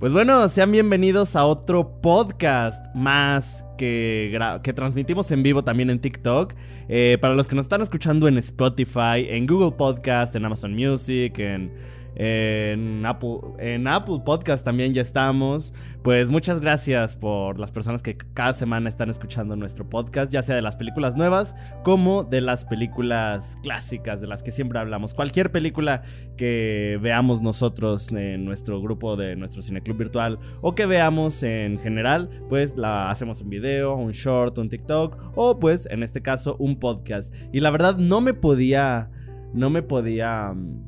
Pues bueno, sean bienvenidos a otro podcast más que, que transmitimos en vivo también en TikTok. Eh, para los que nos están escuchando en Spotify, en Google Podcast, en Amazon Music, en en Apple, en Apple Podcast también ya estamos. Pues muchas gracias por las personas que cada semana están escuchando nuestro podcast, ya sea de las películas nuevas como de las películas clásicas de las que siempre hablamos. Cualquier película que veamos nosotros en nuestro grupo de nuestro cineclub virtual o que veamos en general, pues la hacemos un video, un short, un TikTok o pues en este caso un podcast. Y la verdad no me podía no me podía mm,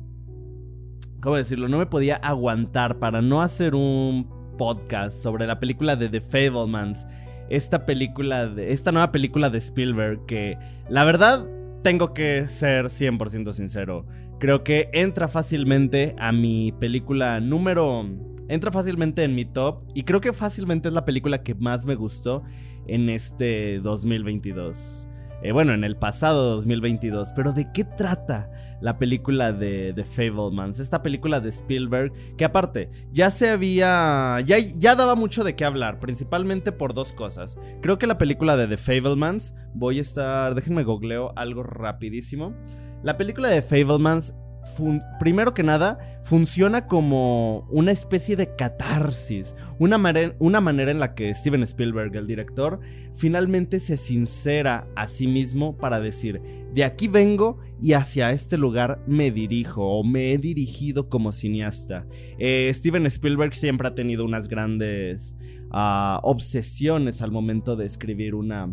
¿cómo decirlo? No me podía aguantar para no hacer un podcast sobre la película de The Fablemans. Esta película, de, esta nueva película de Spielberg que la verdad tengo que ser 100% sincero. Creo que entra fácilmente a mi película número... Entra fácilmente en mi top y creo que fácilmente es la película que más me gustó en este 2022. Eh, bueno, en el pasado 2022. Pero ¿de qué trata la película de, The Fablemans? Esta película de Spielberg, que aparte, ya se había... Ya, ya daba mucho de qué hablar, principalmente por dos cosas. Creo que la película de The Fablemans, voy a estar... Déjenme googleo algo rapidísimo. La película de Fablemans primero que nada, funciona como una especie de catarsis. Una, manera en la que Steven Spielberg, el director, finalmente se sincera a sí mismo para decir, de aquí vengo y hacia este lugar me dirijo o me he dirigido como cineasta. Eh, Steven Spielberg siempre ha tenido unas grandes ah, obsesiones al momento de escribir una...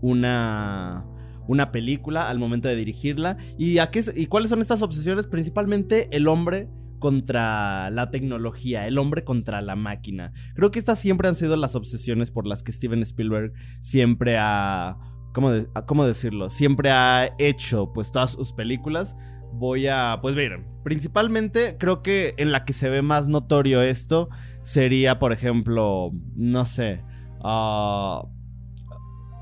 una una película al momento de dirigirla. ¿Y, a qué, ¿Y cuáles son estas obsesiones? Principalmente el hombre contra la tecnología, el hombre contra la máquina. Creo que estas siempre han sido las obsesiones por las que Steven Spielberg siempre ha... ¿Cómo, cómo decirlo? Siempre ha hecho pues todas sus películas. Voy a... Pues ver, principalmente creo que en la que se ve más notorio esto sería, por ejemplo, no sé... Uh,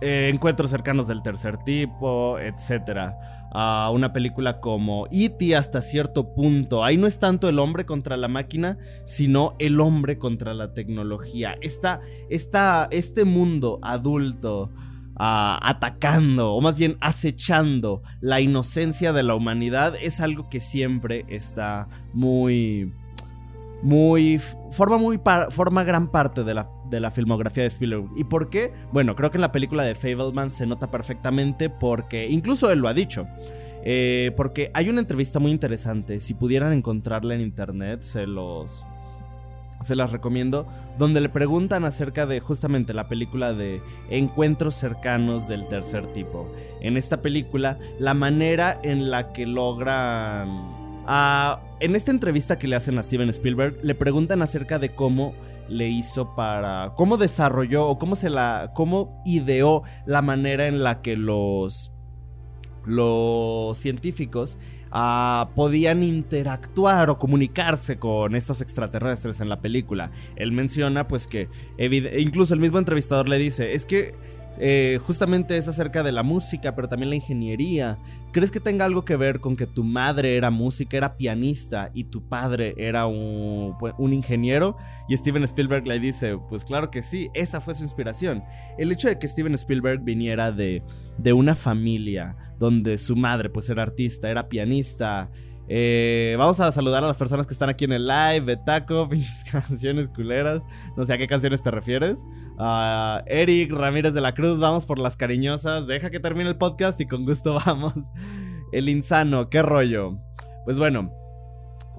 eh, encuentros cercanos del tercer tipo, etc. A una película como E.T. hasta cierto punto. Ahí no es tanto el hombre contra la máquina, sino el hombre contra la tecnología. Está, está este mundo adulto ah, atacando, o más bien acechando la inocencia de la humanidad, es algo que siempre está muy muy forma muy forma gran parte de la, de la filmografía de Spielberg. ¿Y por qué? Bueno, creo que en la película de Fableman se nota perfectamente porque incluso él lo ha dicho. Eh, porque hay una entrevista muy interesante. Si pudieran encontrarla en internet, se los se las recomiendo, donde le preguntan acerca de justamente la película de encuentros cercanos del tercer tipo. En esta película, la manera en la que logran en esta entrevista que le hacen a Steven Spielberg, le preguntan acerca de cómo le hizo para. cómo desarrolló o cómo se la. cómo ideó la manera en la que los. los científicos ah, podían interactuar o comunicarse con estos extraterrestres en la película. Él menciona, pues que. incluso el mismo entrevistador le dice: es que eh, justamente es acerca de la música, pero también la ingeniería. ¿Crees que tenga algo que ver con que tu madre era música, era pianista y tu padre era un, un, ingeniero? Y Steven Spielberg le dice, pues claro que sí, esa fue su inspiración. El hecho de que Steven Spielberg viniera de, de una familia donde su madre pues era artista, era pianista, eh, vamos a saludar a las personas que están aquí en el live. Betaco, pinches canciones culeras. No sé a qué canciones te refieres. Eric Ramírez de la Cruz, vamos por las cariñosas. Deja que termine el podcast y con gusto vamos. El insano, qué rollo. Pues bueno,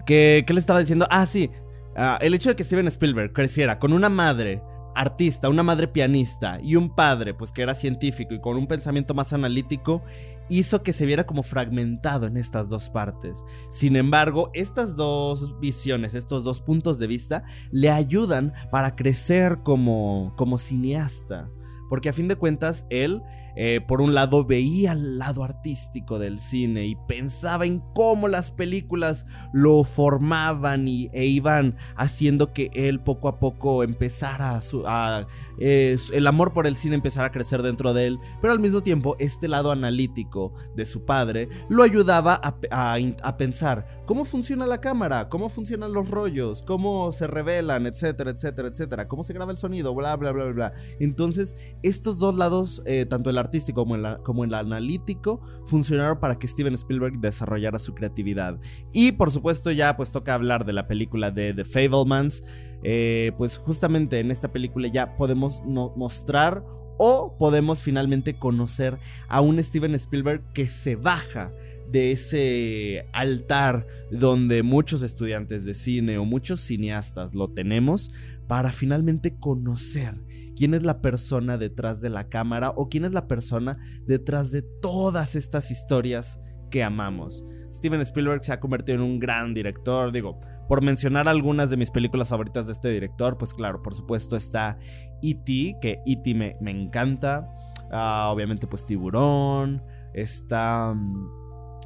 ¿qué, qué le estaba diciendo? Ah, sí. Ah, el hecho de que Steven Spielberg creciera con una madre artista, una madre pianista y un padre, pues que era científico y con un pensamiento más analítico, hizo que se viera como fragmentado en estas dos partes. Sin embargo, estas dos visiones, estos dos puntos de vista, le ayudan para crecer como, como cineasta. Porque a fin de cuentas, él eh, por un lado veía el lado artístico del cine y pensaba en cómo las películas lo formaban y, e iban haciendo que él poco a poco empezara a, el amor por el cine empezara a crecer dentro de él, pero al mismo tiempo este lado analítico de su padre lo ayudaba a, pensar cómo funciona la cámara, cómo funcionan los rollos, cómo se revelan, etcétera, etcétera, etcétera, cómo se graba el sonido, bla, bla, bla, bla. Entonces, estos dos lados, eh, tanto el artístico como el, como el analítico, funcionaron para que Steven Spielberg desarrollara su creatividad. Y por supuesto, ya pues toca hablar de la película de The Fablemans. Eh, pues justamente en esta película ya podemos mostrar o podemos finalmente conocer a un Steven Spielberg que se baja de ese altar donde muchos estudiantes de cine o muchos cineastas lo tenemos para finalmente conocer quién es la persona detrás de la cámara o quién es la persona detrás de todas estas historias que amamos. Steven Spielberg se ha convertido en un gran director, digo, por mencionar algunas de mis películas favoritas de este director, pues claro, por supuesto está E.T., que E.T. Me, me, encanta, ah, obviamente pues Tiburón, está... Mm,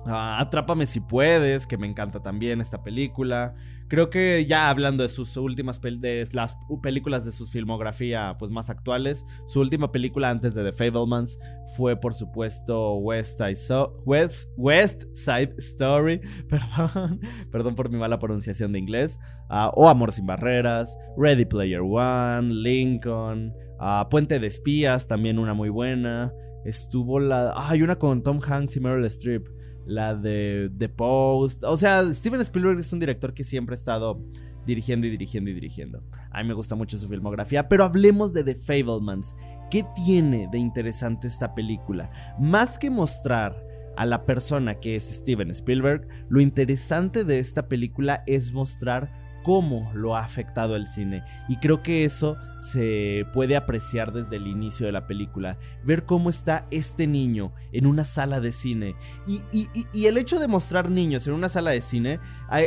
Atrápame si puedes, que me encanta también esta película. Creo que ya hablando de sus últimas de las películas de su filmografía pues más actuales, su última película antes de The Fablemans fue por supuesto West Side, Story, perdón, por mi mala pronunciación de inglés, ah, o Amor sin barreras, Ready Player One, Lincoln, ah, Puente de espías, también una muy buena. Estuvo la, hay una con Tom Hanks y Meryl Streep la de The Post. O sea, Steven Spielberg es un director que siempre ha estado dirigiendo y dirigiendo y dirigiendo. A mí me gusta mucho su filmografía, pero hablemos de The Fablemans. ¿Qué tiene de interesante esta película? Más que mostrar a la persona que es Steven Spielberg, lo interesante de esta película es mostrar cómo lo ha afectado el cine. Y creo que eso se puede apreciar desde el inicio de la película. Ver cómo está este niño en una sala de cine. Y, el hecho de mostrar niños en una sala de cine,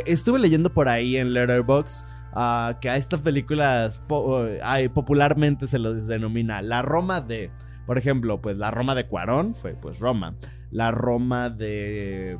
estuve leyendo por ahí en Letterboxd. Ah, que a estas películas popularmente se los denomina la Roma de, por ejemplo, pues la Roma de Cuarón fue pues Roma, la Roma de,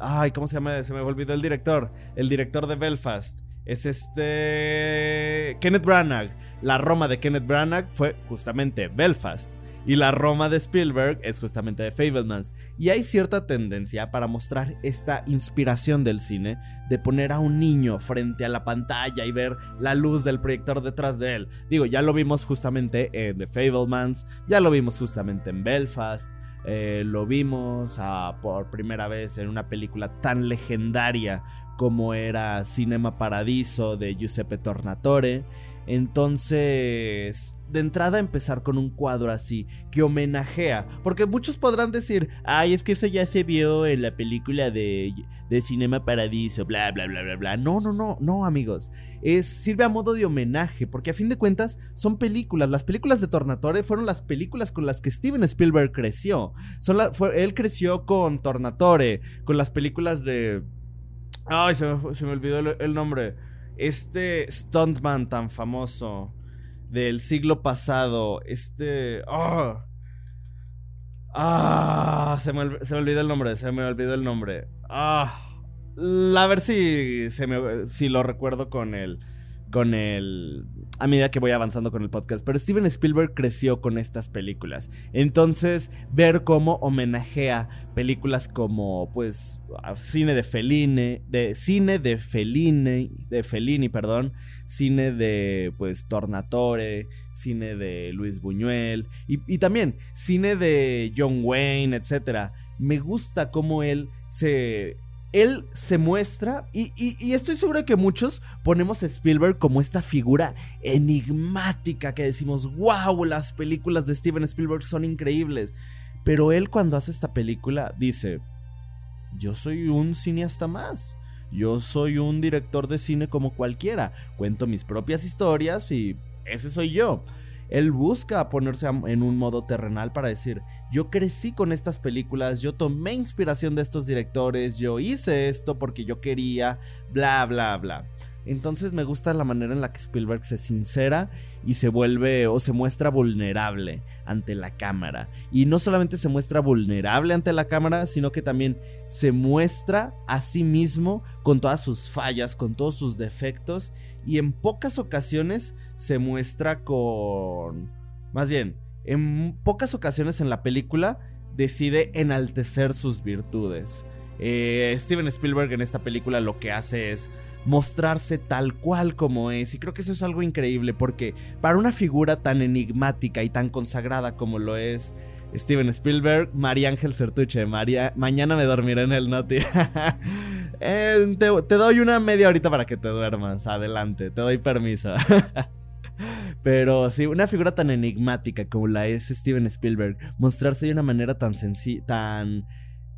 ay, ¿cómo se llama? Se me olvidó el director, el director de Belfast, es este Kenneth Branagh. La Roma de Kenneth Branagh fue justamente Belfast. Y la Roma de Spielberg es justamente de Fablemans. Y hay cierta tendencia para mostrar esta inspiración del cine de poner a un niño frente a la pantalla y ver la luz del proyector detrás de él. Digo, ya lo vimos justamente en The Fablemans, ya lo vimos justamente en Belfast. Eh, lo vimos ah, por primera vez en una película tan legendaria como era Cinema Paradiso de Giuseppe Tornatore. Entonces, de entrada empezar con un cuadro así, que homenajea, porque muchos podrán decir, ay, es que eso ya se vio en la película de, de Cinema Paradiso, bla, bla, bla, bla, bla. No, no, no, no, amigos. Es, sirve a modo de homenaje, porque a fin de cuentas son películas. Las películas de Tornatore fueron las películas con las que Steven Spielberg creció. Son él creció con Tornatore, con las películas de Ay, se me, olvidó el, nombre. Este stuntman tan famoso del siglo pasado. Este. ¡Ah! ¡Ah! Se me, se me olvidó el nombre. Se me olvidó el nombre. ¡Ah! A ver si, se me, si lo recuerdo con el con el a medida que voy avanzando con el podcast, pero Steven Spielberg creció con estas películas. Entonces, ver cómo homenajea películas como pues cine de Fellini, de cine de Fellini, de Fellini, perdón, cine de pues Tornatore, cine de Luis Buñuel y, y también cine de John Wayne, etcétera. Me gusta cómo él se él se muestra, y, estoy seguro de que muchos ponemos a Spielberg como esta figura enigmática que decimos, wow, las películas de Steven Spielberg son increíbles. Pero él cuando hace esta película dice, yo soy un cineasta más. Yo soy un director de cine como cualquiera. Cuento mis propias historias y ese soy yo él busca ponerse en un modo terrenal para decir, yo crecí con estas películas, yo tomé inspiración de estos directores, yo hice esto porque yo quería, bla, bla, bla. Entonces me gusta la manera en la que Spielberg se sincera y se vuelve o se muestra vulnerable ante la cámara. Y no solamente se muestra vulnerable ante la cámara, sino que también se muestra a sí mismo con todas sus fallas, con todos sus defectos. Y en pocas ocasiones se muestra con... Más bien, en pocas ocasiones en la película decide enaltecer sus virtudes. Eh, Steven Spielberg en esta película lo que hace es mostrarse tal cual como es. Y creo que eso es algo increíble porque para una figura tan enigmática y tan consagrada como lo es Steven Spielberg, María Ángel Certuche, María, mañana me dormiré en el Noti. Eh, te, doy una media horita para que te duermas, adelante, te doy permiso. Pero sí, una figura tan enigmática como la es Steven Spielberg, mostrarse de una manera tan sencilla, tan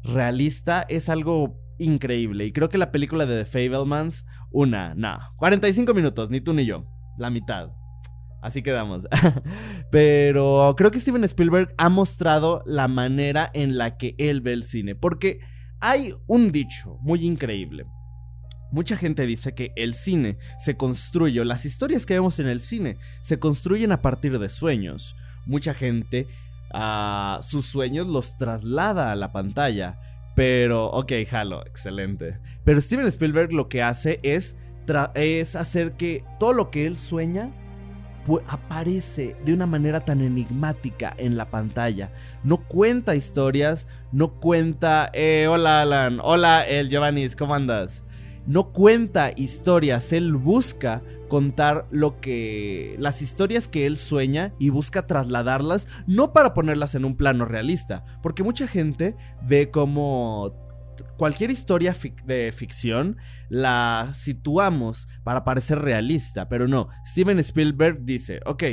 realista, es algo increíble. Y creo que la película de The Fablemans, una, no, 45 minutos, ni tú ni yo, la mitad. Así quedamos. Pero creo que Steven Spielberg ha mostrado la manera en la que él ve el cine. Porque hay un dicho muy increíble. Mucha gente dice que el cine se construye, o las historias que vemos en el cine se construyen a partir de sueños. Mucha gente ah, sus sueños los traslada a la pantalla. Pero, ok, Halo, excelente. Pero Steven Spielberg lo que hace es, es hacer que todo lo que él sueña aparece de una manera tan enigmática en la pantalla. No cuenta historias, no cuenta, eh, hola Alan, hola el Giovanni, ¿cómo andas? No cuenta historias, él busca contar lo que las historias que él sueña y busca trasladarlas no para ponerlas en un plano realista, porque mucha gente ve como cualquier historia de ficción la situamos para parecer realista, pero no, Steven Spielberg dice, ok,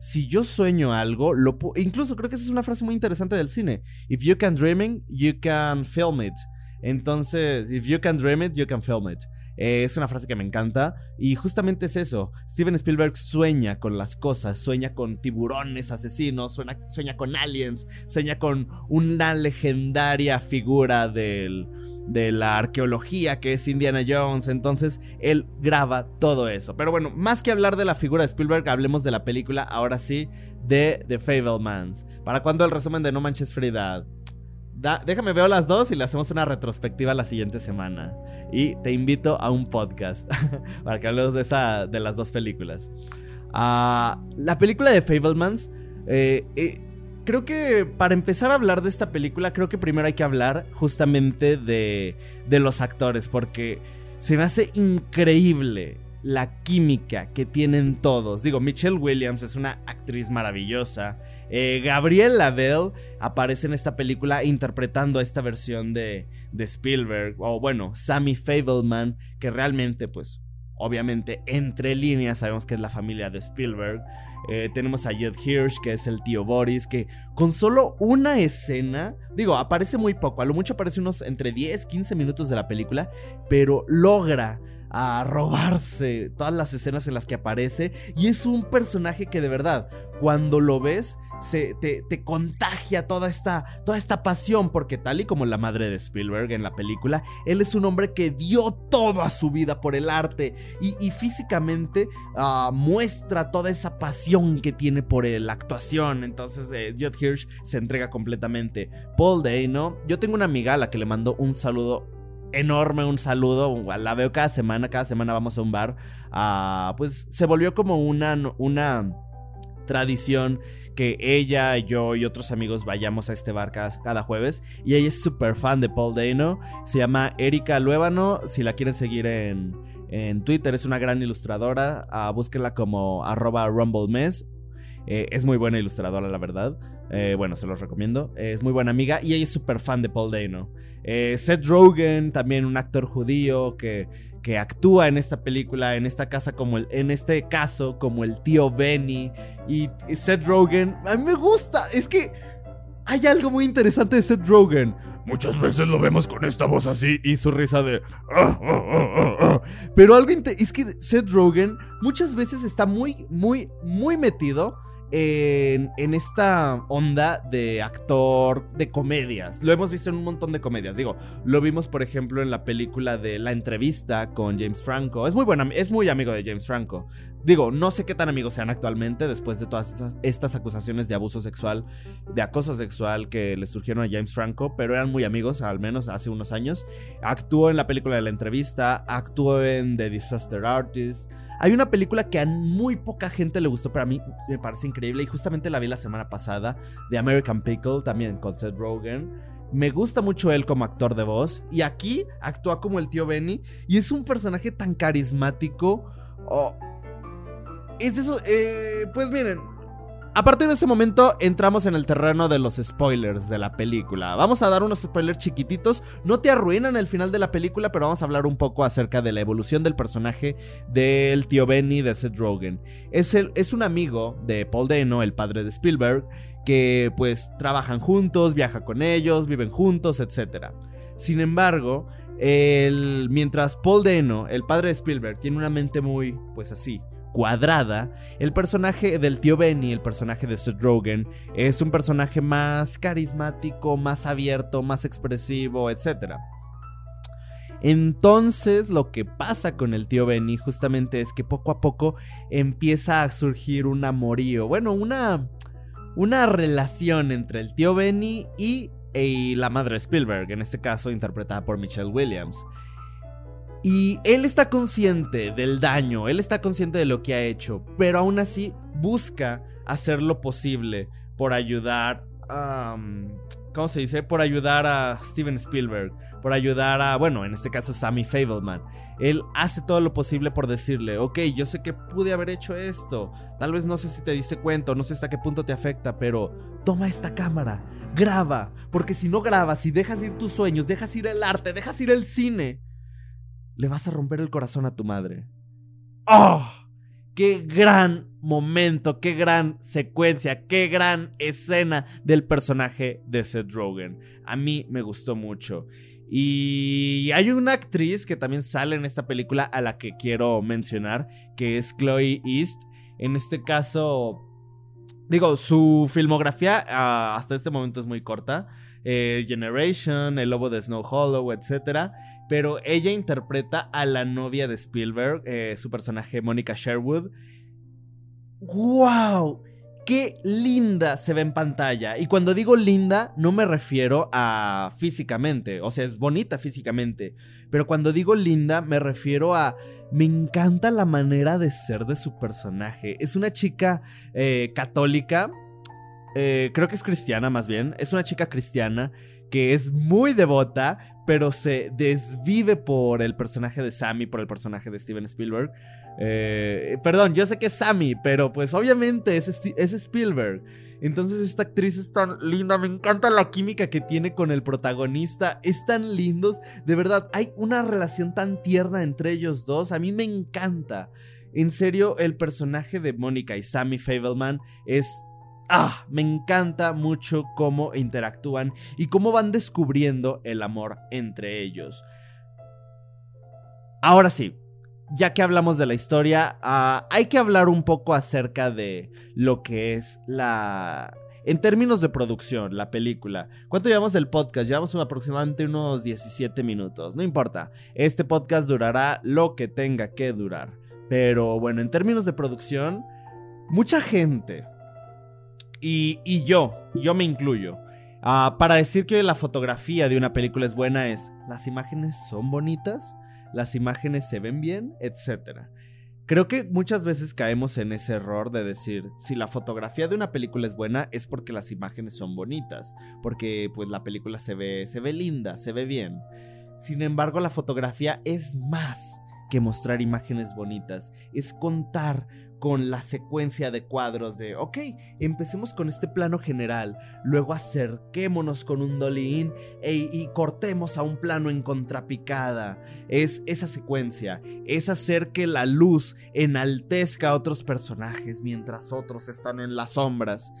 si yo sueño algo, lo incluso creo que esa es una frase muy interesante del cine, if you can dream you can film it. Entonces, if you can dream it, you can film it. Eh, es una frase que me encanta y justamente es eso. Steven Spielberg sueña con las cosas, sueña con tiburones asesinos, sueña, con aliens, sueña con una legendaria figura de la arqueología que es Indiana Jones. Entonces él graba todo eso. Pero bueno, más que hablar de la figura de Spielberg, hablemos de la película, ahora sí, de The Fablemans. ¿Para cuándo el resumen de No Manches Frida? Déjame ver las dos y le hacemos una retrospectiva la siguiente semana. Y te invito a un podcast para que hablemos de, esa, de las dos películas. Ah, la película de Fablemans, eh, eh, creo que para empezar a hablar de esta película, creo que primero hay que hablar justamente de, de los actores, porque se me hace increíble la química que tienen todos. Digo, Michelle Williams es una actriz maravillosa. Eh, Gabriel Lavelle aparece en esta película interpretando esta versión de, de Spielberg. O bueno, Sammy Fableman, que realmente, pues, obviamente, entre líneas sabemos que es la familia de Spielberg. Eh, tenemos a Judd Hirsch, que es el tío Boris, que con solo una escena, digo, aparece muy poco, a lo mucho aparece unos entre 10, 15 minutos de la película, pero logra a robarse todas las escenas en las que aparece. Y es un personaje que de verdad, cuando lo ves, se, te, contagia toda esta, toda esta pasión. Porque tal y como la madre de Spielberg en la película, él es un hombre que dio toda su vida por el arte. Y, físicamente ah, muestra toda esa pasión que tiene por la actuación. Entonces, eh, Hirsch se entrega completamente. Paul Dano, yo tengo una amiga a la que le mando un saludo enorme un saludo. La veo cada semana, cada semana vamos a un bar. Ah, pues se volvió como una, una tradición que ella, yo y otros amigos vayamos a este bar cada, jueves. Y ella es súper fan de Paul Dano. Se llama Erika Luébano. Si la quieren seguir en, en Twitter, es una gran ilustradora. Uh, búsquenla como arroba rumblemes. Eh, es muy buena ilustradora, la verdad. Eh, bueno, se los recomiendo. es muy buena amiga y ella es súper fan de Paul Dano. Eh, Seth Rogen, también un actor judío que, que actúa en esta película, en esta casa como el, en este caso como el tío Benny. Y Seth Rogen, a mí me gusta. Es que hay algo muy interesante de Seth Rogen. Muchas veces lo vemos con esta voz así y su risa de... Ah, ah, ah, Pero algo es que Seth Rogen muchas veces está muy, muy, muy metido en, esta onda de actor de comedias. Lo hemos visto en un montón de comedias. Digo, lo vimos, por ejemplo, en la película de La entrevista con James Franco. Es muy buena, es muy amigo de James Franco. Digo, no sé qué tan amigos sean actualmente después de todas estas, estas, acusaciones de abuso sexual, de acoso sexual que le surgieron a James Franco, pero eran muy amigos, al menos hace unos años. Actuó en la película de la entrevista, actuó en The Disaster Artist. Hay una película que a muy poca gente le gustó, pero a mí me parece increíble y justamente la vi la semana pasada, de American Pickle, también con Seth Rogen. Me gusta mucho él como actor de voz y aquí actúa como el tío Benny y es un personaje tan carismático. Oh, es eso. Eh, pues miren. A partir de ese momento entramos en el terreno de los spoilers de la película. Vamos a dar unos spoilers chiquititos. No te arruinan el final de la película, pero vamos a hablar un poco acerca de la evolución del personaje del tío Benny de Seth Rogen. Es, el, es un amigo de Paul Dano, el padre de Spielberg, que pues trabajan juntos, viaja con ellos, viven juntos, etc. Sin embargo, el, mientras Paul Dano, el padre de Spielberg, tiene una mente muy, pues así, cuadrada, el personaje del tío Benny, el personaje de Seth Rogen, es un personaje más carismático, más abierto, más expresivo, etc. Entonces lo que pasa con el tío Benny justamente es que poco a poco empieza a surgir un amorío, bueno, una, una relación entre el tío Benny y, y la madre Spielberg, en este caso interpretada por Michelle Williams. Y él está consciente del daño, él está consciente de lo que ha hecho, pero aún así busca hacer lo posible por ayudar a... ¿Cómo se dice? Por ayudar a Steven Spielberg, por ayudar a, bueno, en este caso Sammy Fableman. Él hace todo lo posible por decirle, ok, yo sé que pude haber hecho esto, tal vez no sé si te diste cuenta, no sé hasta qué punto te afecta, pero toma esta cámara, graba, porque si no grabas, si dejas ir tus sueños, dejas ir el arte, dejas ir el cine, le vas a romper el corazón a tu madre. ¡Oh! ¡Qué gran momento! ¡Qué gran secuencia! ¡Qué gran escena del personaje de Seth Rogen! A mí me gustó mucho. Y hay una actriz que también sale en esta película a la que quiero mencionar, que es Chloe East. En este caso, digo, su filmografía uh, hasta este momento es muy corta. Eh, Generation, El Lobo de Snow Hollow, etc pero ella interpreta a la novia de Spielberg, eh, su personaje Mónica Sherwood. ¡Wow! ¡Qué linda se ve en pantalla! Y cuando digo linda, no me refiero a físicamente, o sea, es bonita físicamente, pero cuando digo linda, me refiero a... Me encanta la manera de ser de su personaje. Es una chica eh, católica, eh, creo que es cristiana más bien, es una chica cristiana que es muy devota, pero se desvive por el personaje de Sammy, por el personaje de Steven Spielberg. Eh, perdón, yo sé que es Sammy, pero pues obviamente es, es Spielberg. Entonces esta actriz es tan linda, me encanta la química que tiene con el protagonista, es tan lindos, de verdad, hay una relación tan tierna entre ellos dos, a mí me encanta. En serio, el personaje de Mónica y Sammy Fableman es ah, me encanta mucho cómo interactúan y cómo van descubriendo el amor entre ellos. Ahora sí, ya que hablamos de la historia, ah, hay que hablar un poco acerca de lo que es la... En términos de producción, la película. ¿Cuánto llevamos del podcast? Llevamos aproximadamente unos 17 minutos. No importa. Este podcast durará lo que tenga que durar. Pero bueno, en términos de producción, mucha gente, y, yo, yo me incluyo. Ah, para decir que la fotografía de una película es buena es, las imágenes son bonitas, las imágenes se ven bien, etc. Creo que muchas veces caemos en ese error de decir, si la fotografía de una película es buena es porque las imágenes son bonitas, porque pues la película se ve, se ve linda, se ve bien. Sin embargo, la fotografía es más que mostrar imágenes bonitas, es contar con la secuencia de cuadros de, ok, empecemos con este plano general, luego acerquémonos con un dolly e, y cortemos a un plano en contrapicada. Es esa secuencia, es hacer que la luz enaltezca a otros personajes mientras otros están en las sombras.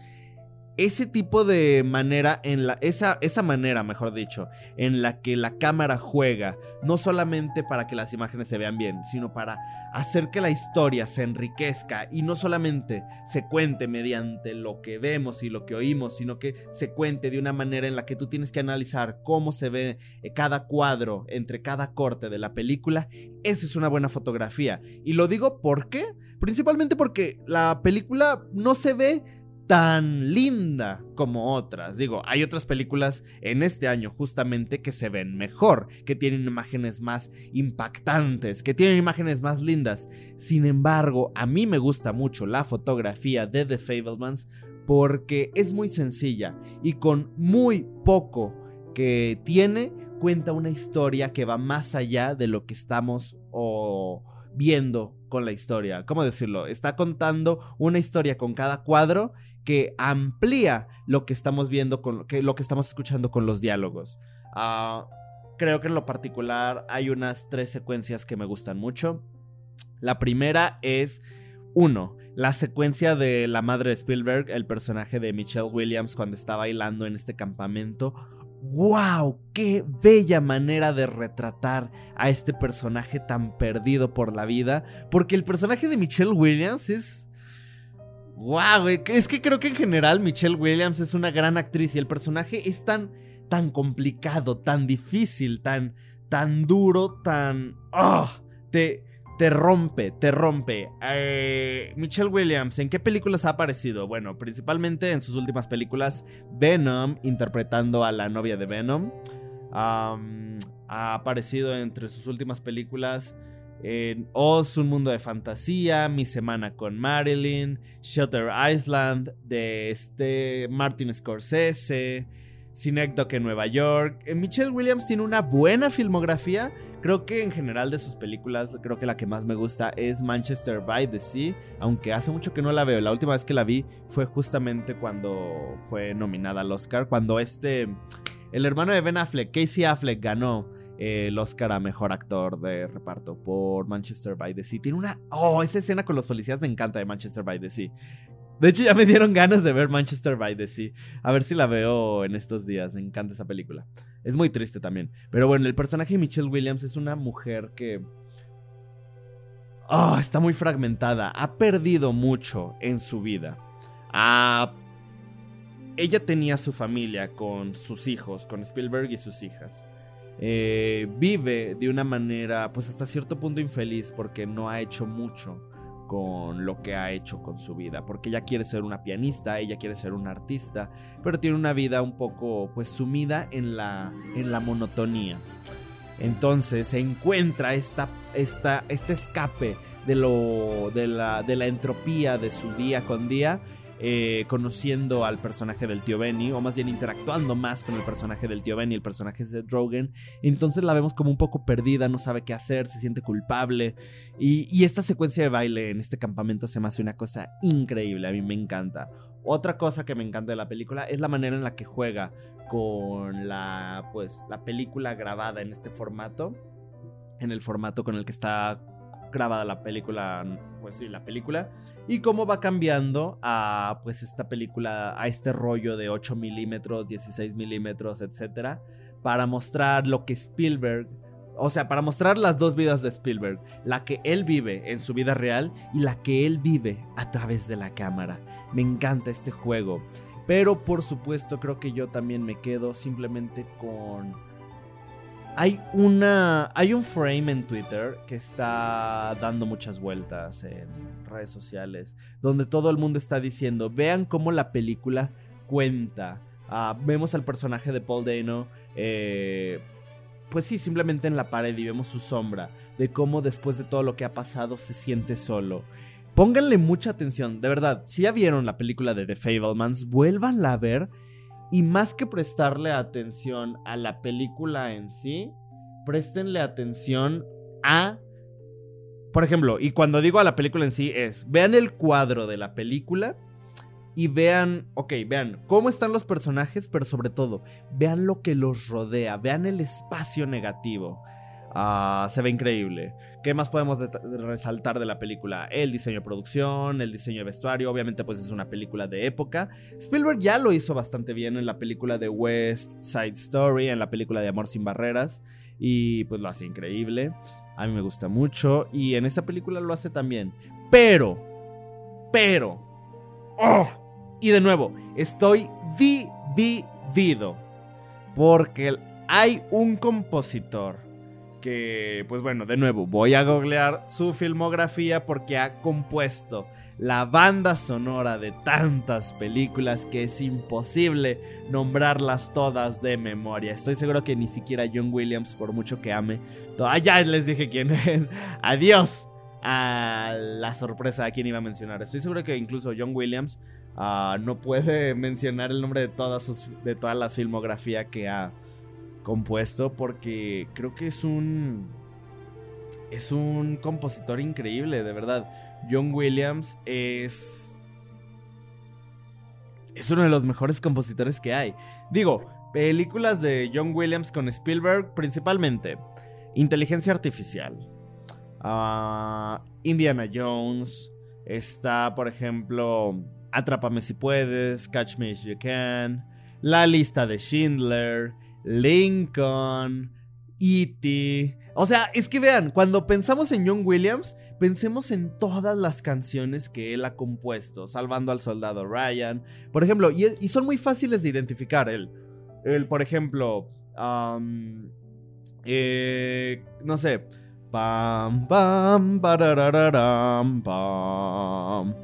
Ese tipo de manera, en la, esa, esa manera, mejor dicho, en la que la cámara juega, no solamente para que las imágenes se vean bien, sino para hacer que la historia se enriquezca y no solamente se cuente mediante lo que vemos y lo que oímos, sino que se cuente de una manera en la que tú tienes que analizar cómo se ve eh, cada cuadro entre cada corte de la película, esa es una buena fotografía. Y lo digo ¿por qué? Principalmente porque la película no se ve tan linda como otras. Digo, hay otras películas en este año justamente que se ven mejor, que tienen imágenes más impactantes, que tienen imágenes más lindas. Sin embargo, a mí me gusta mucho la fotografía de The Fablemans porque es muy sencilla y con muy poco que tiene cuenta una historia que va más allá de lo que estamos viendo con la historia. ¿Cómo decirlo? Está contando una historia con cada cuadro que amplía lo que estamos viendo, con, que, lo que estamos escuchando con los diálogos. Ah, creo que en lo particular hay unas tres secuencias que me gustan mucho. La primera es, uno, la secuencia de la madre de Spielberg, el personaje de Michelle Williams cuando está bailando en este campamento. ¡Wow! ¡Qué bella manera de retratar a este personaje tan perdido por la vida! Porque el personaje de Michelle Williams es Wow, Es que creo que en general Michelle Williams es una gran actriz y el personaje es tan, tan complicado, tan difícil, tan, tan duro, tan. ¡Oh! Te, te rompe, te rompe. Eh, Michelle Williams, ¿en qué películas ha aparecido? Bueno, principalmente en sus últimas películas, Venom, interpretando a la novia de Venom. ha aparecido entre sus últimas películas en Oz, un mundo de fantasía, Mi semana con Marilyn, Shutter Island, de este Martin Scorsese, Cinecdoc en Nueva York. Eh, Michelle Williams tiene una buena filmografía. Creo que en general de sus películas, creo que la que más me gusta es Manchester by the Sea, aunque hace mucho que no la veo. La última vez que la vi fue justamente cuando fue nominada al Oscar, cuando este, el hermano de Ben Affleck, Casey Affleck, ganó el Oscar a Mejor Actor de Reparto por Manchester by the Sea. Tiene una... Oh, esa escena con los policías me encanta de Manchester by the Sea. De hecho, ya me dieron ganas de ver Manchester by the Sea. A ver si la veo en estos días. Me encanta esa película. Es muy triste también. Pero bueno, el personaje de Michelle Williams es una mujer que... Oh, está muy fragmentada. Ha perdido mucho en su vida. Ella tenía su familia con sus hijos, con Spielberg y sus hijas. Eh, vive de una manera, pues hasta cierto punto infeliz, porque no ha hecho mucho con lo que ha hecho con su vida, porque ella quiere ser una pianista, ella quiere ser una artista, pero tiene una vida un poco pues sumida en la, en la monotonía. Entonces se encuentra esta, esta, este escape de, lo, de, la, de la entropía de su día con día eh, conociendo al personaje del tío Benny, o más bien interactuando más con el personaje del tío Benny, el personaje de Drogen. Entonces la vemos como un poco perdida, no sabe qué hacer, se siente culpable. Y, esta secuencia de baile en este campamento se me hace una cosa increíble, a mí me encanta. Otra cosa que me encanta de la película es la manera en la que juega con la, pues, la película grabada en este formato, en el formato con el que está grabada la película, pues sí, la película, y cómo va cambiando a pues esta película, a este rollo de 8 milímetros, 16 milímetros, etcétera, para mostrar lo que Spielberg, o sea, para mostrar las dos vidas de Spielberg, la que él vive en su vida real y la que él vive a través de la cámara. Me encanta este juego, pero por supuesto creo que yo también me quedo simplemente con hay una. Hay un frame en Twitter que está dando muchas vueltas en redes sociales. Donde todo el mundo está diciendo. Vean cómo la película cuenta. Ah, vemos al personaje de Paul Dano. Eh, pues sí, simplemente en la pared y vemos su sombra. De cómo después de todo lo que ha pasado se siente solo. Pónganle mucha atención, de verdad. Si ya vieron la película de The Fablemans, vuélvanla a ver y más que prestarle atención a la película en sí, préstenle atención a... Por ejemplo, y cuando digo a la película en sí es, vean el cuadro de la película y vean, ok, vean cómo están los personajes, pero sobre todo, vean lo que los rodea, vean el espacio negativo. Ah, se ve increíble. ¿Qué más podemos resaltar de la película? El diseño de producción, el diseño de vestuario, obviamente pues es una película de época. Spielberg ya lo hizo bastante bien en la película de West Side Story, en la película de Amor sin Barreras, y pues lo hace increíble. A mí me gusta mucho y en esta película lo hace también. Pero, pero, oh, y de nuevo, estoy dividido porque hay un compositor que, pues bueno, de nuevo, voy a googlear su filmografía porque ha compuesto la banda sonora de tantas películas que es imposible nombrarlas todas de memoria. Estoy seguro que ni siquiera John Williams, por mucho que ame. Ah, ya les dije quién es. Adiós a la sorpresa a quién iba a mencionar. Estoy seguro que incluso John Williams ah, no puede mencionar el nombre de, todas sus, de toda la filmografía que ha compuesto porque creo que es un es un compositor increíble, de verdad. John Williams es es uno de los mejores compositores que hay. Digo, películas de John Williams con Spielberg principalmente. Inteligencia artificial. Ah, Indiana Jones. Está, por ejemplo, Atrápame si puedes, Catch Me If You Can. La lista de Schindler. Lincoln, E.T. O sea, es que vean, cuando pensamos en John Williams, pensemos en todas las canciones que él ha compuesto, salvando al soldado Ryan, por ejemplo, y, son muy fáciles de identificar. Él, él por ejemplo, eh, no sé, pam, pam, pam, pam, pam,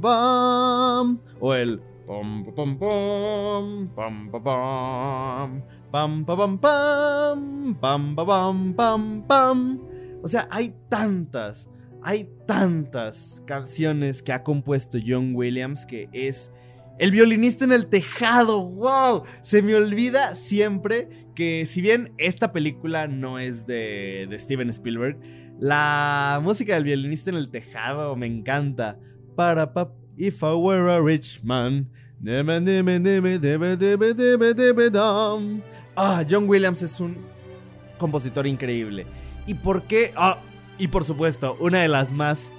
pam, o el pam, pam, pam, pam, pam, pam, pam, pam, pam, pam, pam, pam. O sea, hay tantas, hay tantas canciones que ha compuesto John Williams que es el violinista en el tejado. ¡Wow! Se me olvida siempre que si bien esta película no es de, de Steven Spielberg, la música del violinista en el tejado me encanta. Para, pa, If I were a rich man. Ah, John Williams es un compositor increíble. ¿Y por qué? Ah, y por supuesto, una de las más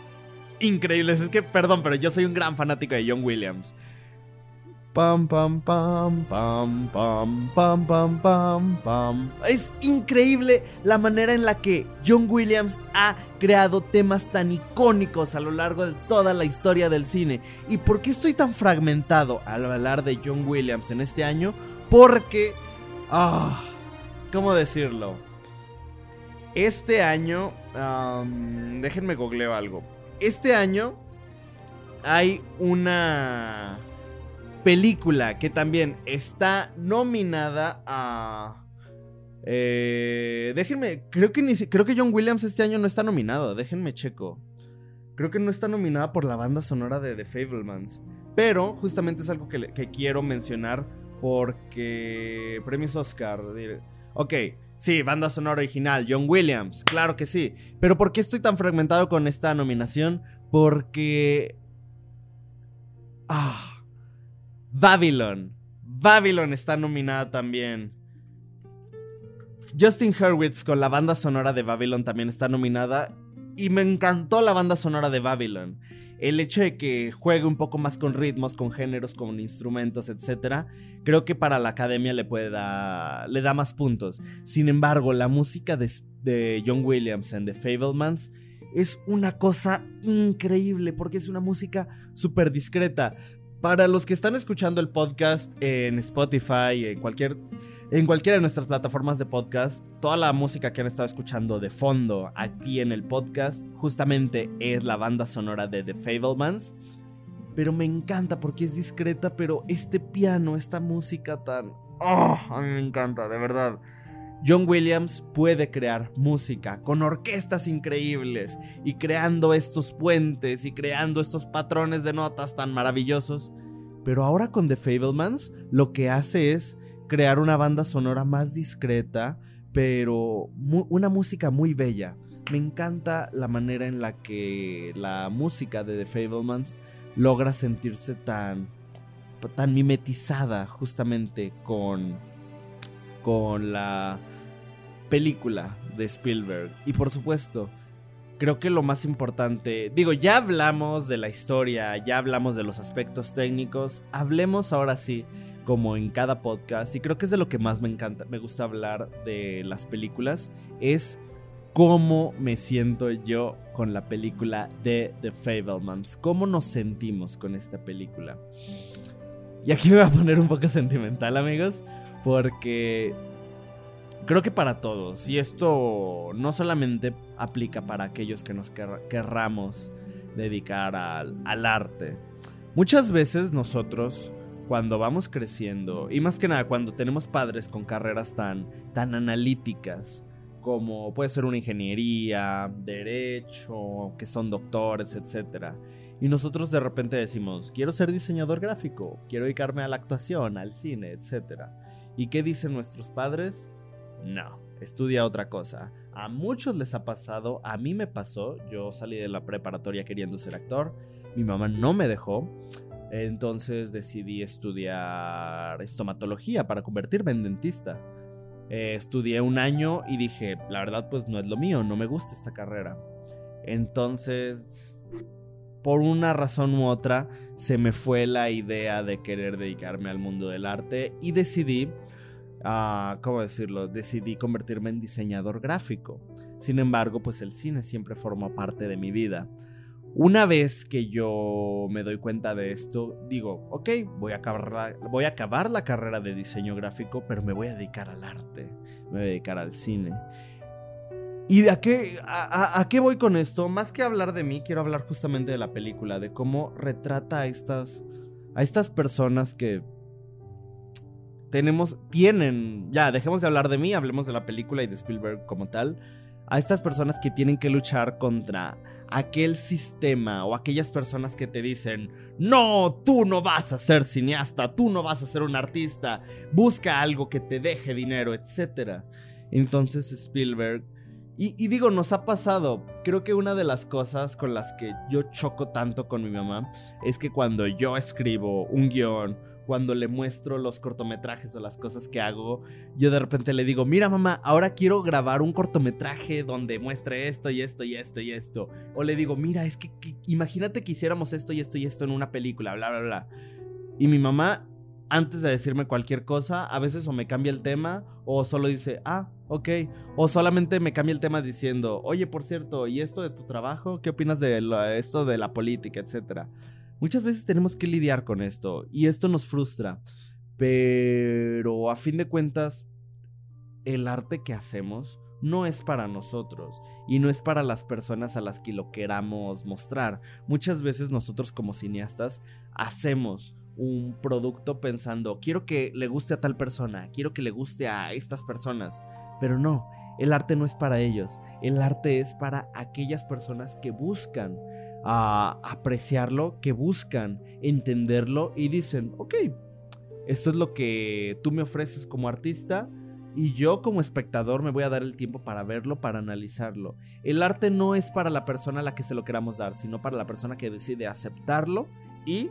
increíbles. Es que, perdón, pero yo soy un gran fanático de John Williams. Pam, pam, pam, pam, pam, pam, pam, pam. Es increíble la manera en la que John Williams ha creado temas tan icónicos a lo largo de toda la historia del cine. ¿Y por qué estoy tan fragmentado al hablar de John Williams en este año? Porque... Ah, ¿Cómo decirlo? Este año... déjenme googleo algo. Este año hay una película que también está nominada a... Eh, déjenme, creo que, creo que John Williams este año no está nominado, déjenme checo. Creo que no está nominada por la banda sonora de The Fablemans. Pero justamente es algo que, que quiero mencionar porque premios Oscar. Ok, sí, banda sonora original, John Williams, claro que sí. Pero ¿por qué estoy tan fragmentado con esta nominación? Porque... Ah Babylon. Babylon está nominada también. Justin Hurwitz con la banda sonora de Babylon también está nominada. Y me encantó la banda sonora de Babylon. El hecho de que juegue un poco más con ritmos, con géneros, con instrumentos, etc. Creo que para la academia le puede dar. le da más puntos. Sin embargo, la música de, de John Williams en The Fablemans es una cosa increíble porque es una música súper discreta. Para los que están escuchando el podcast en Spotify, en cualquier, en cualquiera de nuestras plataformas de podcast, toda la música que han estado escuchando de fondo aquí en el podcast, justamente es la banda sonora de The Fablemans. Pero me encanta porque es discreta, pero este piano, esta música tan... ¡Oh! A mí me encanta, de verdad. John Williams puede crear música con orquestas increíbles y creando estos puentes y creando estos patrones de notas tan maravillosos. Pero ahora con The Fablemans lo que hace es crear una banda sonora más discreta, pero una música muy bella. Me encanta la manera en la que la música de The Fablemans logra sentirse tan tan mimetizada justamente con con la película de Spielberg. Y por supuesto, creo que lo más importante, digo, ya hablamos de la historia, ya hablamos de los aspectos técnicos, hablemos ahora sí, como en cada podcast, y creo que es de lo que más me encanta, me gusta hablar de las películas, es cómo me siento yo con la película de The Fablemans, cómo nos sentimos con esta película. Y aquí me voy a poner un poco sentimental, amigos, porque creo que para todos, y esto no solamente aplica para aquellos que nos querramos dedicar al, al arte. Muchas veces nosotros, cuando vamos creciendo, y más que nada cuando tenemos padres con carreras tan, tan analíticas, como puede ser una ingeniería, derecho, que son doctores, etc. Y nosotros de repente decimos, quiero ser diseñador gráfico, quiero dedicarme a la actuación, al cine, etc. ¿Y qué dicen nuestros padres? No, estudia otra cosa. A muchos les ha pasado, a mí me pasó, yo salí de la preparatoria queriendo ser actor, mi mamá no me dejó, entonces decidí estudiar estomatología para convertirme en dentista. Eh, estudié un año y dije, la verdad pues no es lo mío, no me gusta esta carrera. Entonces, por una razón u otra, se me fue la idea de querer dedicarme al mundo del arte y decidí ¿cómo decirlo? Decidí convertirme en diseñador gráfico. Sin embargo, pues el cine siempre formó parte de mi vida. Una vez que yo me doy cuenta de esto, digo, ok, voy a acabar la, voy a acabar la carrera de diseño gráfico, pero me voy a dedicar al arte, me voy a dedicar al cine. ¿Y a qué, a, qué voy con esto? Más que hablar de mí, quiero hablar justamente de la película, de cómo retrata a estas, a estas personas que tenemos, tienen, ya, dejemos de hablar de mí, hablemos de la película y de Spielberg como tal, a estas personas que tienen que luchar contra aquel sistema o aquellas personas que te dicen, no, tú no vas a ser cineasta, tú no vas a ser un artista, busca algo que te deje dinero, etc. Entonces Spielberg, y, y, digo, nos ha pasado, creo que una de las cosas con las que yo choco tanto con mi mamá es que cuando yo escribo un guion cuando le muestro los cortometrajes o las cosas que hago, yo de repente le digo, mira mamá, ahora quiero grabar un cortometraje donde muestre esto y esto y esto y esto. O le digo, mira, es que, imagínate que hiciéramos esto y esto y esto en una película, bla, bla, bla. Y mi mamá, antes de decirme cualquier cosa, a veces o me cambia el tema o solo dice, ah, ok. O solamente me cambia el tema diciendo, oye, por cierto, ¿y esto de tu trabajo? ¿Qué opinas de esto de la política, etcétera? Muchas veces tenemos que lidiar con esto y esto nos frustra, pero a fin de cuentas, el arte que hacemos no es para nosotros y no es para las personas a las que lo queramos mostrar. Muchas veces nosotros como cineastas hacemos un producto pensando, quiero que le guste a tal persona, quiero que le guste a estas personas, pero no, el arte no es para ellos, el arte es para aquellas personas que buscan a apreciarlo, que buscan entenderlo y dicen, ok, esto es lo que tú me ofreces como artista y yo como espectador me voy a dar el tiempo para verlo, para analizarlo. El arte no es para la persona a la que se lo queramos dar, sino para la persona que decide aceptarlo y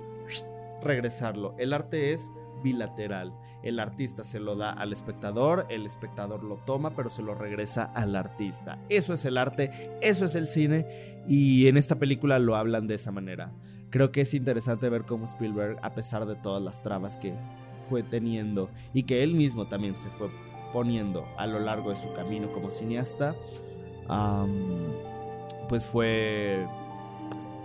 regresarlo. El arte es bilateral. El artista se lo da al espectador, el espectador lo toma, pero se lo regresa al artista. Eso es el arte, eso es el cine y en esta película lo hablan de esa manera. Creo que es interesante ver cómo Spielberg, a pesar de todas las trabas que fue teniendo y que él mismo también se fue poniendo a lo largo de su camino como cineasta, pues fue,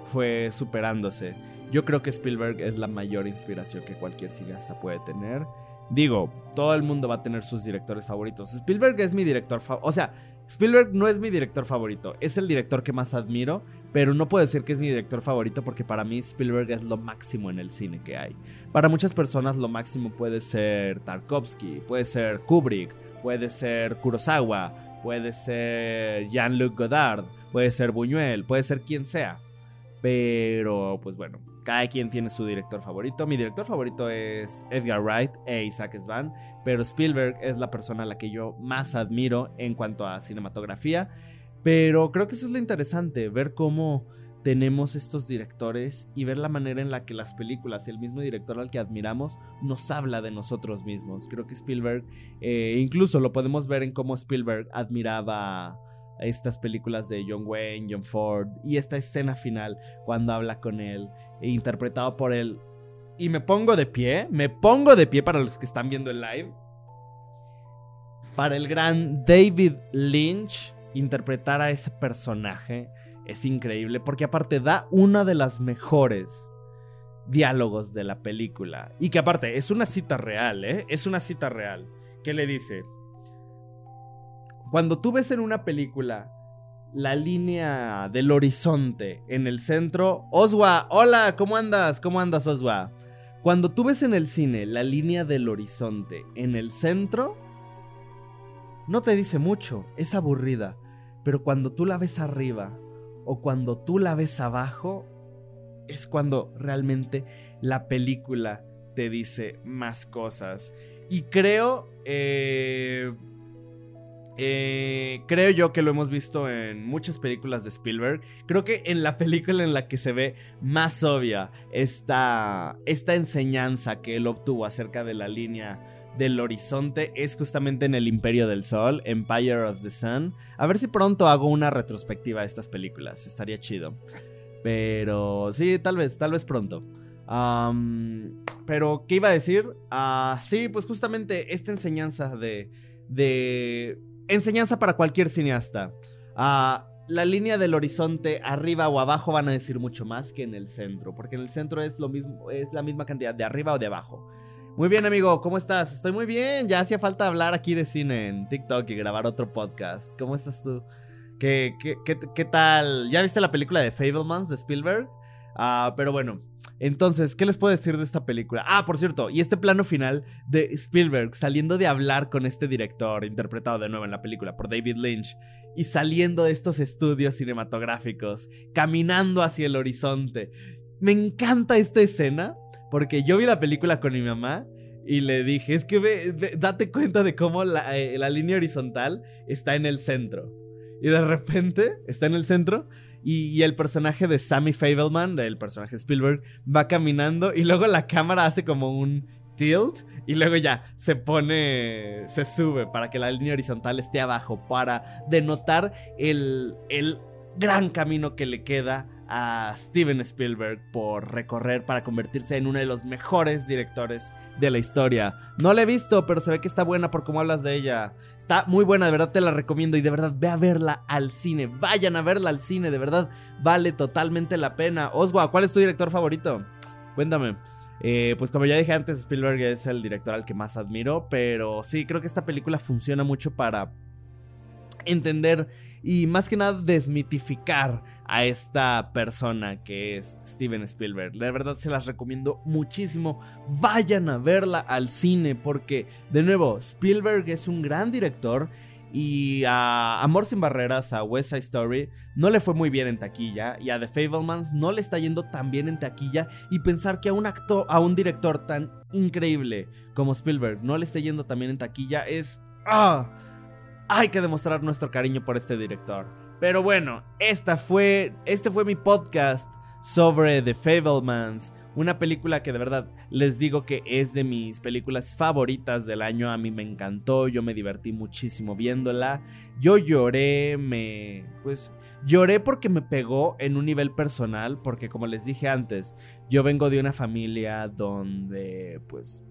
fue superándose. Yo creo que Spielberg es la mayor inspiración que cualquier cineasta puede tener. Digo, todo el mundo va a tener sus directores favoritos. Spielberg es mi director favorito. O sea, Spielberg no es mi director favorito. Es el director que más admiro. Pero no puedo decir que es mi director favorito porque para mí Spielberg es lo máximo en el cine que hay. Para muchas personas lo máximo puede ser Tarkovsky, puede ser Kubrick, puede ser Kurosawa, puede ser Jean-Luc Godard, puede ser Buñuel, puede ser quien sea. Pero, pues bueno, cada quien tiene su director favorito. Mi director favorito es Edgar Wright e Isaac Svan, pero Spielberg es la persona a la que yo más admiro en cuanto a cinematografía. Pero creo que eso es lo interesante, ver cómo tenemos estos directores y ver la manera en la que las películas y el mismo director al que admiramos nos habla de nosotros mismos. Creo que Spielberg, eh, incluso lo podemos ver en cómo Spielberg admiraba estas películas de John Wayne, John Ford y esta escena final cuando habla con él, e interpretado por él. Y me pongo de pie, me pongo de pie para los que están viendo el live. Para el gran David Lynch interpretar a ese personaje es increíble porque aparte da una de las mejores diálogos de la película. Y que aparte es una cita real, ¿eh? Es una cita real. ¿Qué le dice? Cuando tú ves en una película la línea del horizonte en el centro, Oswa, hola, ¿cómo andas? ¿Cómo andas, Oswa? Cuando tú ves en el cine la línea del horizonte en el centro, no te dice mucho, es aburrida, pero cuando tú la ves arriba o cuando tú la ves abajo, es cuando realmente la película te dice más cosas. Y creo, eh, eh, creo yo que lo hemos visto en muchas películas de Spielberg. Creo que en la película en la que se ve más obvia esta, esta enseñanza que él obtuvo acerca de la línea del horizonte es justamente en el Imperio del Sol, Empire of the Sun. A ver si pronto hago una retrospectiva de estas películas, estaría chido. Pero sí, tal vez, tal vez pronto. pero, ¿qué iba a decir? Ah, sí, pues justamente esta enseñanza de... de enseñanza para cualquier cineasta. Ah, la línea del horizonte arriba o abajo van a decir mucho más que en el centro, porque en el centro es lo mismo, es la misma cantidad de arriba o de abajo. Muy bien, amigo, ¿cómo estás? Estoy muy bien. Ya hacía falta hablar aquí de cine en TikTok y grabar otro podcast. ¿Cómo estás tú? ¿Qué, qué, tal? ¿Ya viste la película de Fablemans de Spielberg? Ah, pero bueno, entonces, ¿qué les puedo decir de esta película? Ah, por cierto, y este plano final de Spielberg saliendo de hablar con este director, interpretado de nuevo en la película por David Lynch, y saliendo de estos estudios cinematográficos, caminando hacia el horizonte. Me encanta esta escena porque yo vi la película con mi mamá y le dije, es que date cuenta de cómo eh, la, línea horizontal está en el centro. Y de repente está en el centro y, el personaje de Sammy Fableman, del personaje Spielberg, va caminando y luego la cámara hace como un tilt y luego ya se pone, se sube para que la línea horizontal esté abajo, para denotar el, el gran camino que le queda a Steven Spielberg por recorrer para convertirse en uno de los mejores directores de la historia. No la he visto, pero se ve que está buena por cómo hablas de ella. Está muy buena, de verdad te la recomiendo y de verdad ve a verla al cine. Vayan a verla al cine, de verdad vale totalmente la pena. Oswa, ¿cuál es tu director favorito? Cuéntame. Eh, pues como ya dije antes, Spielberg es el director al que más admiro, pero sí, creo que esta película funciona mucho para entender y más que nada desmitificar a esta persona que es Steven Spielberg. De verdad se las recomiendo muchísimo. Vayan a verla al cine porque, de nuevo, Spielberg es un gran director. Y a Amor sin Barreras, a West Side Story, no le fue muy bien en taquilla. Y a The Fablemans no le está yendo tan bien en taquilla. Y pensar que a un actor, a un director tan increíble como Spielberg no le esté yendo tan bien en taquilla es. ¡Ah! Hay que demostrar nuestro cariño por este director. Pero bueno, esta fue, este fue mi podcast sobre The Fablemans. Una película que de verdad les digo que es de mis películas favoritas del año. A mí me encantó, yo me divertí muchísimo viéndola. Yo lloré, me... pues lloré porque me pegó en un nivel personal, porque como les dije antes, yo vengo de una familia donde pues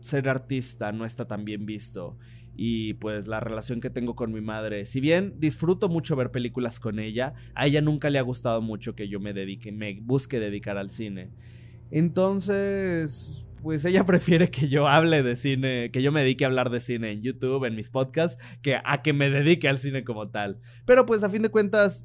ser artista no está tan bien visto y pues la relación que tengo con mi madre. Si bien disfruto mucho ver películas con ella, a ella nunca le ha gustado mucho que yo me dedique, me busque dedicar al cine. Entonces, pues ella prefiere que yo hable de cine, que yo me dedique a hablar de cine en YouTube, en mis podcasts, que a que me dedique al cine como tal. Pero pues a fin de cuentas,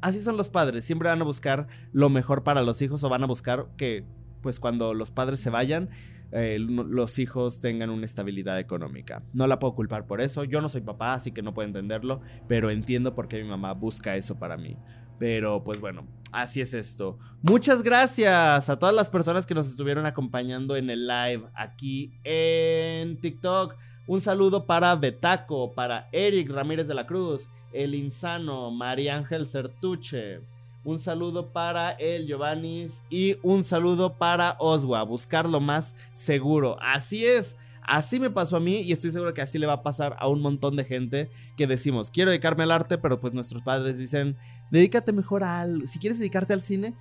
así son los padres, siempre van a buscar lo mejor para los hijos o van a buscar que pues cuando los padres se vayan, eh, los hijos tengan una estabilidad económica. No la puedo culpar por eso. Yo no soy papá, así que no puedo entenderlo, pero entiendo por qué mi mamá busca eso para mí. Pero pues bueno, así es esto. Muchas gracias a todas las personas que nos estuvieron acompañando en el live aquí en TikTok. Un saludo para Betaco, para Eric Ramírez de la Cruz, El Insano, María Ángel Certuche. Un saludo para el Giovannis y un saludo para Oswa. Buscar lo más seguro. Así es. Así me pasó a mí y estoy seguro que así le va a pasar a un montón de gente que decimos, quiero dedicarme al arte, pero pues nuestros padres dicen, dedícate mejor al... Si quieres dedicarte al cine,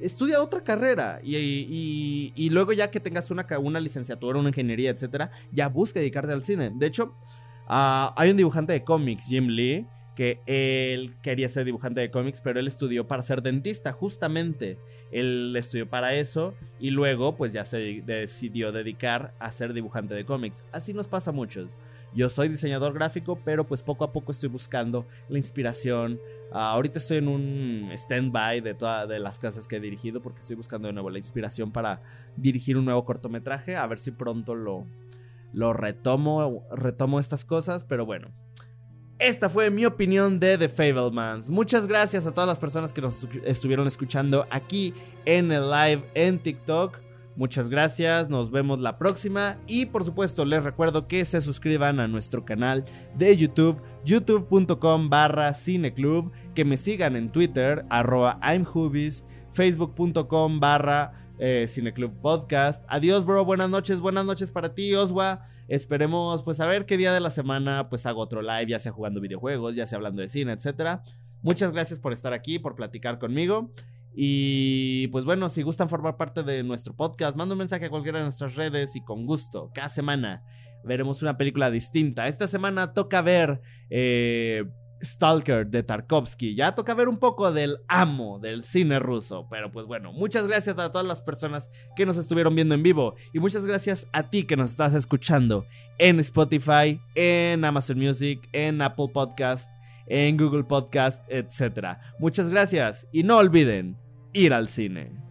estudia otra carrera y, luego ya que tengas una, licenciatura, una ingeniería, etcétera, ya busca dedicarte al cine. De hecho, ah, hay un dibujante de cómics, Jim Lee, que él quería ser dibujante de cómics, pero él estudió para ser dentista, justamente. Él estudió para eso y luego pues ya se decidió dedicar a ser dibujante de cómics. Así nos pasa a muchos. Yo soy diseñador gráfico, pero pues poco a poco estoy buscando la inspiración. Ah, ahorita estoy en un stand-by de todas de las clases que he dirigido porque estoy buscando de nuevo la inspiración para dirigir un nuevo cortometraje. A ver si pronto lo, lo retomo, retomo estas cosas, pero bueno. Esta fue mi opinión de The Fablemans. Muchas gracias a todas las personas que nos estuvieron escuchando aquí en el live en TikTok. Muchas gracias, nos vemos la próxima y por supuesto les recuerdo que se suscriban a nuestro canal de YouTube, youtube.com barra cineclub, que me sigan en Twitter, arroba I'mHubis, facebook.com barra eh, cineclub podcast. Adiós bro, buenas noches, buenas noches para ti Oswa. Esperemos pues a ver qué día de la semana pues hago otro live, ya sea jugando videojuegos, ya sea hablando de cine, etc. Muchas gracias por estar aquí, por platicar conmigo. Y pues bueno, si gustan formar parte de nuestro podcast, manda un mensaje a cualquiera de nuestras redes y con gusto, cada semana veremos una película distinta. Esta semana toca ver eh, Stalker de Tarkovsky. Ya toca ver un poco del amo del cine ruso. Pero pues bueno, muchas gracias a todas las personas que nos estuvieron viendo en vivo. Y muchas gracias a ti que nos estás escuchando en Spotify, en Amazon Music, en Apple Podcast, en Google Podcast, etc. Muchas gracias y no olviden ir al cine.